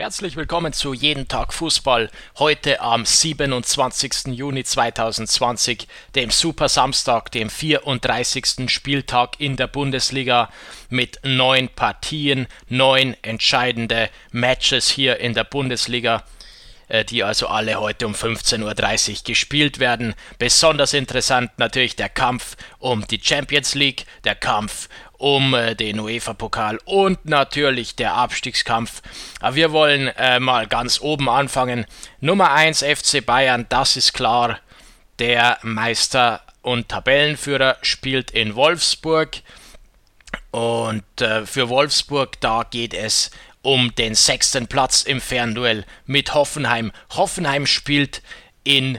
Herzlich willkommen zu Jeden Tag Fußball. Heute am 27. Juni 2020, dem Super Samstag, dem 34. Spieltag in der Bundesliga mit neun Partien, neun entscheidende Matches hier in der Bundesliga die also alle heute um 15.30 Uhr gespielt werden. Besonders interessant natürlich der Kampf um die Champions League, der Kampf um äh, den UEFA-Pokal und natürlich der Abstiegskampf. Aber wir wollen äh, mal ganz oben anfangen. Nummer 1 FC Bayern, das ist klar. Der Meister und Tabellenführer spielt in Wolfsburg. Und äh, für Wolfsburg, da geht es um den sechsten Platz im Fernduell mit Hoffenheim. Hoffenheim spielt in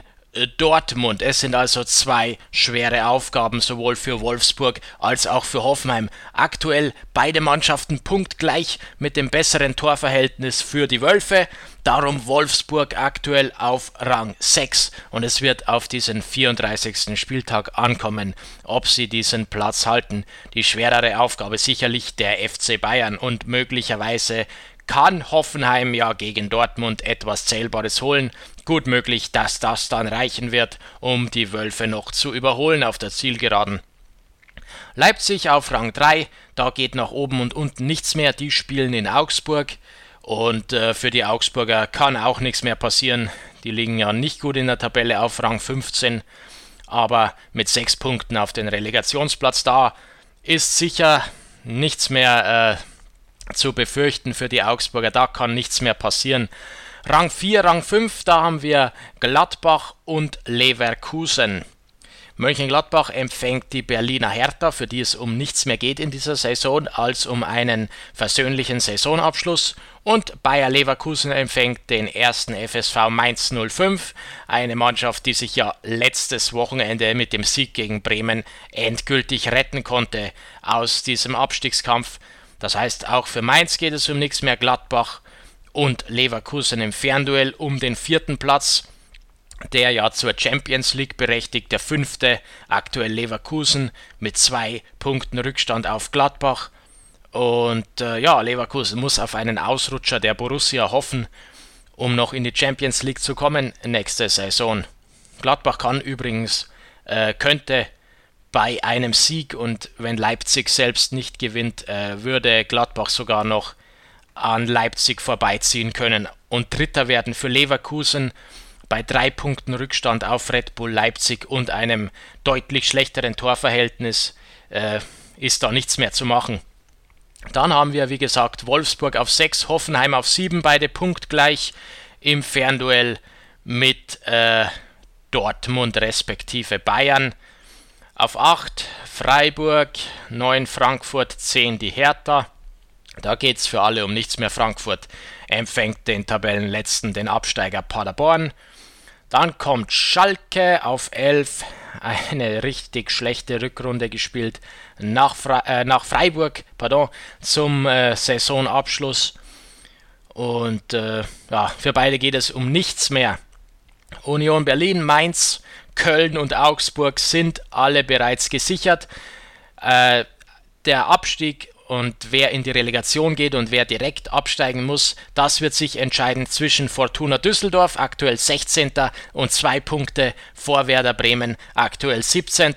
Dortmund. Es sind also zwei schwere Aufgaben, sowohl für Wolfsburg als auch für Hoffenheim. Aktuell beide Mannschaften punktgleich mit dem besseren Torverhältnis für die Wölfe. Darum Wolfsburg aktuell auf Rang 6 und es wird auf diesen 34. Spieltag ankommen, ob sie diesen Platz halten. Die schwerere Aufgabe sicherlich der FC Bayern und möglicherweise kann Hoffenheim ja gegen Dortmund etwas Zählbares holen. Gut möglich, dass das dann reichen wird, um die Wölfe noch zu überholen auf der Zielgeraden. Leipzig auf Rang 3, da geht nach oben und unten nichts mehr, die spielen in Augsburg. Und äh, für die Augsburger kann auch nichts mehr passieren. Die liegen ja nicht gut in der Tabelle auf Rang 15, aber mit sechs Punkten auf den Relegationsplatz da ist sicher nichts mehr äh, zu befürchten für die Augsburger. Da kann nichts mehr passieren. Rang 4, Rang 5, da haben wir Gladbach und Leverkusen. Mönchengladbach empfängt die Berliner Hertha, für die es um nichts mehr geht in dieser Saison als um einen versöhnlichen Saisonabschluss. Und Bayer Leverkusen empfängt den ersten FSV Mainz 05, eine Mannschaft, die sich ja letztes Wochenende mit dem Sieg gegen Bremen endgültig retten konnte aus diesem Abstiegskampf. Das heißt, auch für Mainz geht es um nichts mehr. Gladbach und Leverkusen im Fernduell um den vierten Platz. Der ja zur Champions League berechtigt, der fünfte, aktuell Leverkusen mit zwei Punkten Rückstand auf Gladbach. Und äh, ja, Leverkusen muss auf einen Ausrutscher der Borussia hoffen, um noch in die Champions League zu kommen nächste Saison. Gladbach kann übrigens, äh, könnte bei einem Sieg und wenn Leipzig selbst nicht gewinnt, äh, würde Gladbach sogar noch an Leipzig vorbeiziehen können und Dritter werden für Leverkusen bei drei Punkten Rückstand auf Red Bull Leipzig und einem deutlich schlechteren Torverhältnis äh, ist da nichts mehr zu machen. Dann haben wir, wie gesagt, Wolfsburg auf 6, Hoffenheim auf 7, beide punktgleich im Fernduell mit äh, Dortmund respektive Bayern. Auf 8 Freiburg, 9 Frankfurt, 10 die Hertha. Da geht es für alle um nichts mehr. Frankfurt empfängt den Tabellenletzten, den Absteiger Paderborn. Dann kommt Schalke auf 11, eine richtig schlechte Rückrunde gespielt nach, Fre äh, nach Freiburg pardon, zum äh, Saisonabschluss. Und äh, ja, für beide geht es um nichts mehr. Union Berlin, Mainz Köln und Augsburg sind alle bereits gesichert. Äh, der Abstieg und wer in die Relegation geht und wer direkt absteigen muss, das wird sich entscheiden zwischen Fortuna Düsseldorf, aktuell 16. und zwei Punkte vor Werder Bremen, aktuell 17.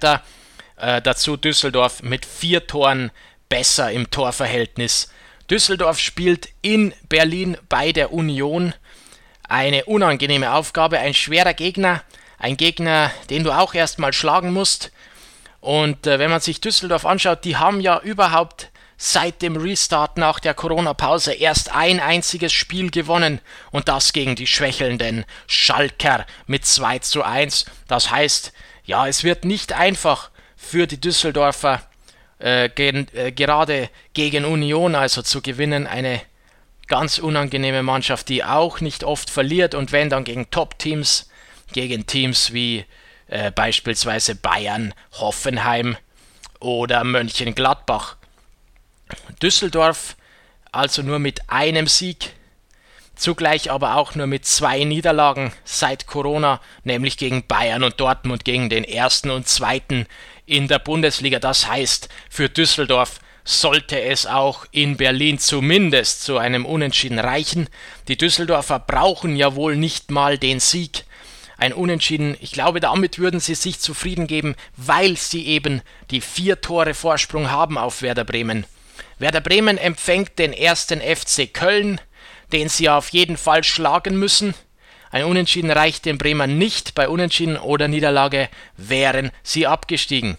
Äh, dazu Düsseldorf mit vier Toren besser im Torverhältnis. Düsseldorf spielt in Berlin bei der Union. Eine unangenehme Aufgabe, ein schwerer Gegner. Ein Gegner, den du auch erstmal schlagen musst. Und äh, wenn man sich Düsseldorf anschaut, die haben ja überhaupt seit dem Restart nach der Corona-Pause erst ein einziges Spiel gewonnen und das gegen die schwächelnden Schalker mit 2 zu 1. Das heißt, ja, es wird nicht einfach für die Düsseldorfer äh, gen, äh, gerade gegen Union also zu gewinnen. Eine ganz unangenehme Mannschaft, die auch nicht oft verliert und wenn dann gegen Top-Teams gegen Teams wie äh, beispielsweise Bayern, Hoffenheim oder Mönchengladbach. Düsseldorf also nur mit einem Sieg, zugleich aber auch nur mit zwei Niederlagen seit Corona, nämlich gegen Bayern und Dortmund gegen den ersten und zweiten in der Bundesliga. Das heißt für Düsseldorf sollte es auch in Berlin zumindest zu einem Unentschieden reichen. Die Düsseldorfer brauchen ja wohl nicht mal den Sieg. Ein Unentschieden, ich glaube, damit würden sie sich zufrieden geben, weil sie eben die vier Tore Vorsprung haben auf Werder Bremen. Werder Bremen empfängt den ersten FC Köln, den sie auf jeden Fall schlagen müssen. Ein Unentschieden reicht den Bremern nicht. Bei Unentschieden oder Niederlage wären sie abgestiegen.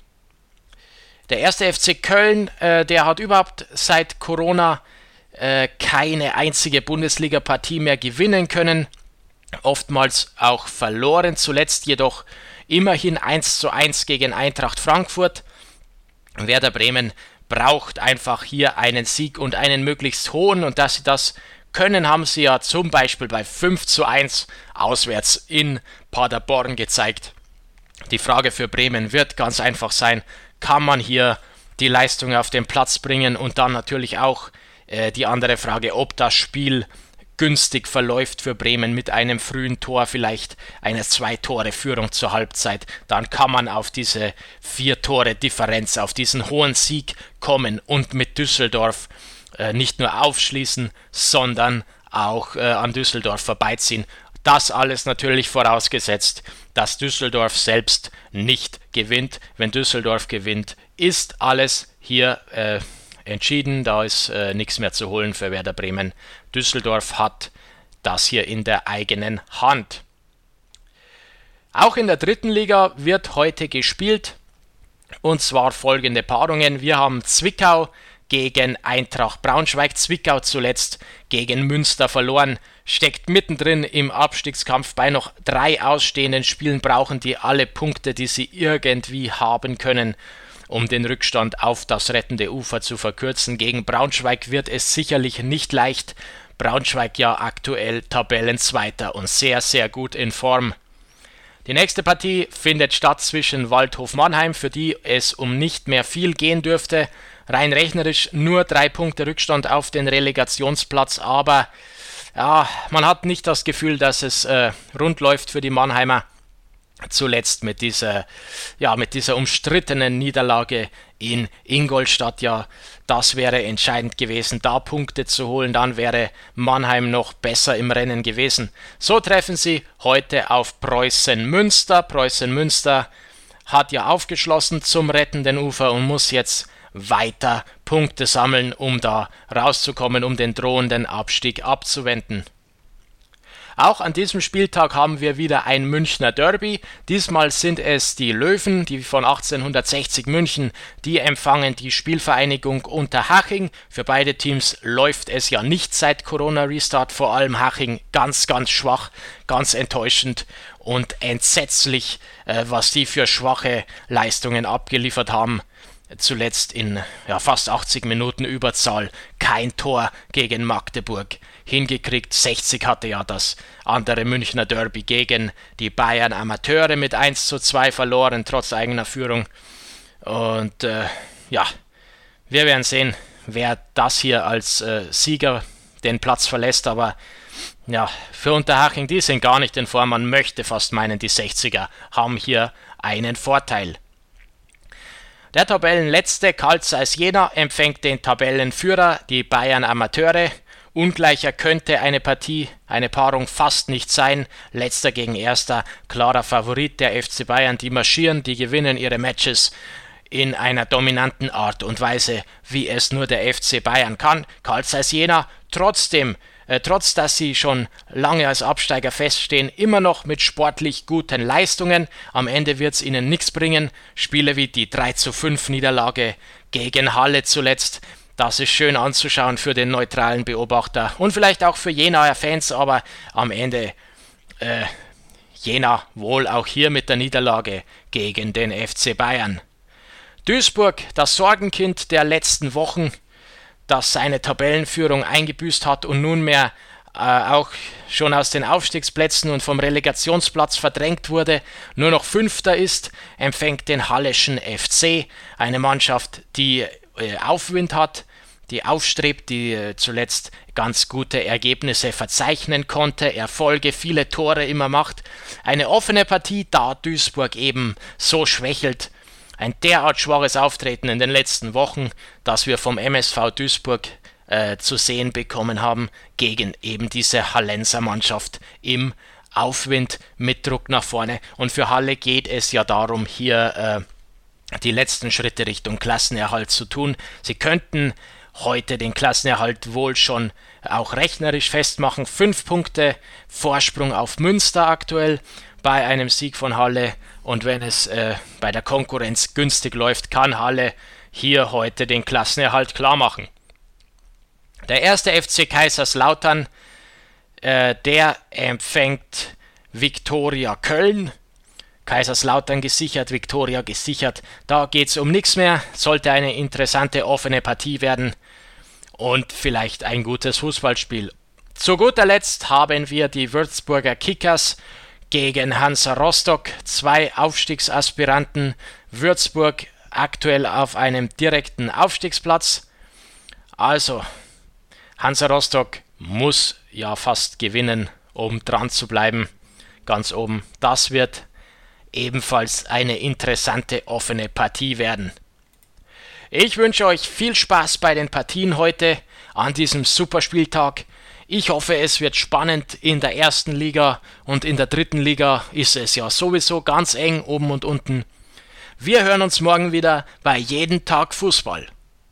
Der erste FC Köln, äh, der hat überhaupt seit Corona äh, keine einzige Bundesliga-Partie mehr gewinnen können. Oftmals auch verloren, zuletzt jedoch immerhin 1 zu 1 gegen Eintracht Frankfurt. Werder Bremen braucht einfach hier einen Sieg und einen möglichst hohen und dass sie das können, haben sie ja zum Beispiel bei 5 zu 1 auswärts in Paderborn gezeigt. Die Frage für Bremen wird ganz einfach sein, kann man hier die Leistung auf den Platz bringen und dann natürlich auch äh, die andere Frage, ob das Spiel günstig verläuft für Bremen mit einem frühen Tor, vielleicht eine Zwei-Tore-Führung zur Halbzeit, dann kann man auf diese vier Tore Differenz, auf diesen hohen Sieg kommen und mit Düsseldorf äh, nicht nur aufschließen, sondern auch äh, an Düsseldorf vorbeiziehen. Das alles natürlich vorausgesetzt, dass Düsseldorf selbst nicht gewinnt. Wenn Düsseldorf gewinnt, ist alles hier äh, entschieden. Da ist äh, nichts mehr zu holen für Werder Bremen. Düsseldorf hat das hier in der eigenen Hand. Auch in der dritten Liga wird heute gespielt. Und zwar folgende Paarungen. Wir haben Zwickau gegen Eintracht Braunschweig, Zwickau zuletzt gegen Münster verloren, steckt mittendrin im Abstiegskampf bei noch drei ausstehenden Spielen, brauchen die alle Punkte, die sie irgendwie haben können, um den Rückstand auf das rettende Ufer zu verkürzen. Gegen Braunschweig wird es sicherlich nicht leicht. Braunschweig ja aktuell Tabellenzweiter und sehr, sehr gut in Form. Die nächste Partie findet statt zwischen Waldhof Mannheim, für die es um nicht mehr viel gehen dürfte rein rechnerisch nur drei Punkte Rückstand auf den Relegationsplatz, aber ja, man hat nicht das Gefühl, dass es äh, rund läuft für die Mannheimer. Zuletzt mit dieser, ja, mit dieser umstrittenen Niederlage in Ingolstadt, ja, das wäre entscheidend gewesen, da Punkte zu holen, dann wäre Mannheim noch besser im Rennen gewesen. So treffen sie heute auf Preußen Münster. Preußen Münster hat ja aufgeschlossen zum rettenden Ufer und muss jetzt weiter Punkte sammeln, um da rauszukommen, um den drohenden Abstieg abzuwenden. Auch an diesem Spieltag haben wir wieder ein Münchner Derby. Diesmal sind es die Löwen, die von 1860 München, die empfangen die Spielvereinigung Unterhaching. Für beide Teams läuft es ja nicht seit Corona-Restart, vor allem Haching ganz, ganz schwach, ganz enttäuschend und entsetzlich, äh, was die für schwache Leistungen abgeliefert haben zuletzt in ja, fast 80 Minuten Überzahl kein Tor gegen Magdeburg hingekriegt. 60 hatte ja das andere Münchner Derby gegen die Bayern Amateure mit 1 zu 2 verloren, trotz eigener Führung. Und äh, ja, wir werden sehen, wer das hier als äh, Sieger den Platz verlässt, aber ja, für Unterhaching, die sind gar nicht in Form. Man möchte fast meinen, die 60er haben hier einen Vorteil. Der Tabellenletzte Karl Zeiss Jena empfängt den Tabellenführer, die Bayern Amateure. Ungleicher könnte eine Partie, eine Paarung fast nicht sein. Letzter gegen Erster, klarer Favorit der FC Bayern. Die marschieren, die gewinnen ihre Matches in einer dominanten Art und Weise, wie es nur der FC Bayern kann. Karl Zeiss Jena trotzdem äh, trotz dass sie schon lange als Absteiger feststehen, immer noch mit sportlich guten Leistungen. Am Ende wird es ihnen nichts bringen. Spiele wie die 3 zu 5 Niederlage gegen Halle zuletzt. Das ist schön anzuschauen für den neutralen Beobachter und vielleicht auch für Jenaer Fans, aber am Ende äh, Jena wohl auch hier mit der Niederlage gegen den FC Bayern. Duisburg, das Sorgenkind der letzten Wochen, das seine Tabellenführung eingebüßt hat und nunmehr äh, auch schon aus den Aufstiegsplätzen und vom Relegationsplatz verdrängt wurde, nur noch Fünfter ist, empfängt den Halleschen FC, eine Mannschaft, die äh, Aufwind hat, die aufstrebt, die äh, zuletzt ganz gute Ergebnisse verzeichnen konnte, Erfolge, viele Tore immer macht. Eine offene Partie, da Duisburg eben so schwächelt ein derart schwaches Auftreten in den letzten Wochen, das wir vom MSV Duisburg äh, zu sehen bekommen haben gegen eben diese Hallenser Mannschaft im Aufwind mit Druck nach vorne. Und für Halle geht es ja darum, hier äh, die letzten Schritte Richtung Klassenerhalt zu tun. Sie könnten heute den Klassenerhalt wohl schon auch rechnerisch festmachen. Fünf Punkte Vorsprung auf Münster aktuell bei einem Sieg von Halle. Und wenn es äh, bei der Konkurrenz günstig läuft, kann Halle hier heute den Klassenerhalt klar machen. Der erste FC Kaiserslautern, äh, der empfängt Viktoria Köln. Kaiserslautern gesichert, Viktoria gesichert. Da geht es um nichts mehr. Sollte eine interessante offene Partie werden und vielleicht ein gutes Fußballspiel. Zu guter Letzt haben wir die Würzburger Kickers gegen Hansa Rostock, zwei Aufstiegsaspiranten. Würzburg aktuell auf einem direkten Aufstiegsplatz. Also, Hansa Rostock muss ja fast gewinnen, um dran zu bleiben. Ganz oben. Das wird ebenfalls eine interessante offene Partie werden. Ich wünsche euch viel Spaß bei den Partien heute an diesem Superspieltag. Ich hoffe, es wird spannend in der ersten Liga und in der dritten Liga ist es ja sowieso ganz eng oben und unten. Wir hören uns morgen wieder bei Jeden Tag Fußball.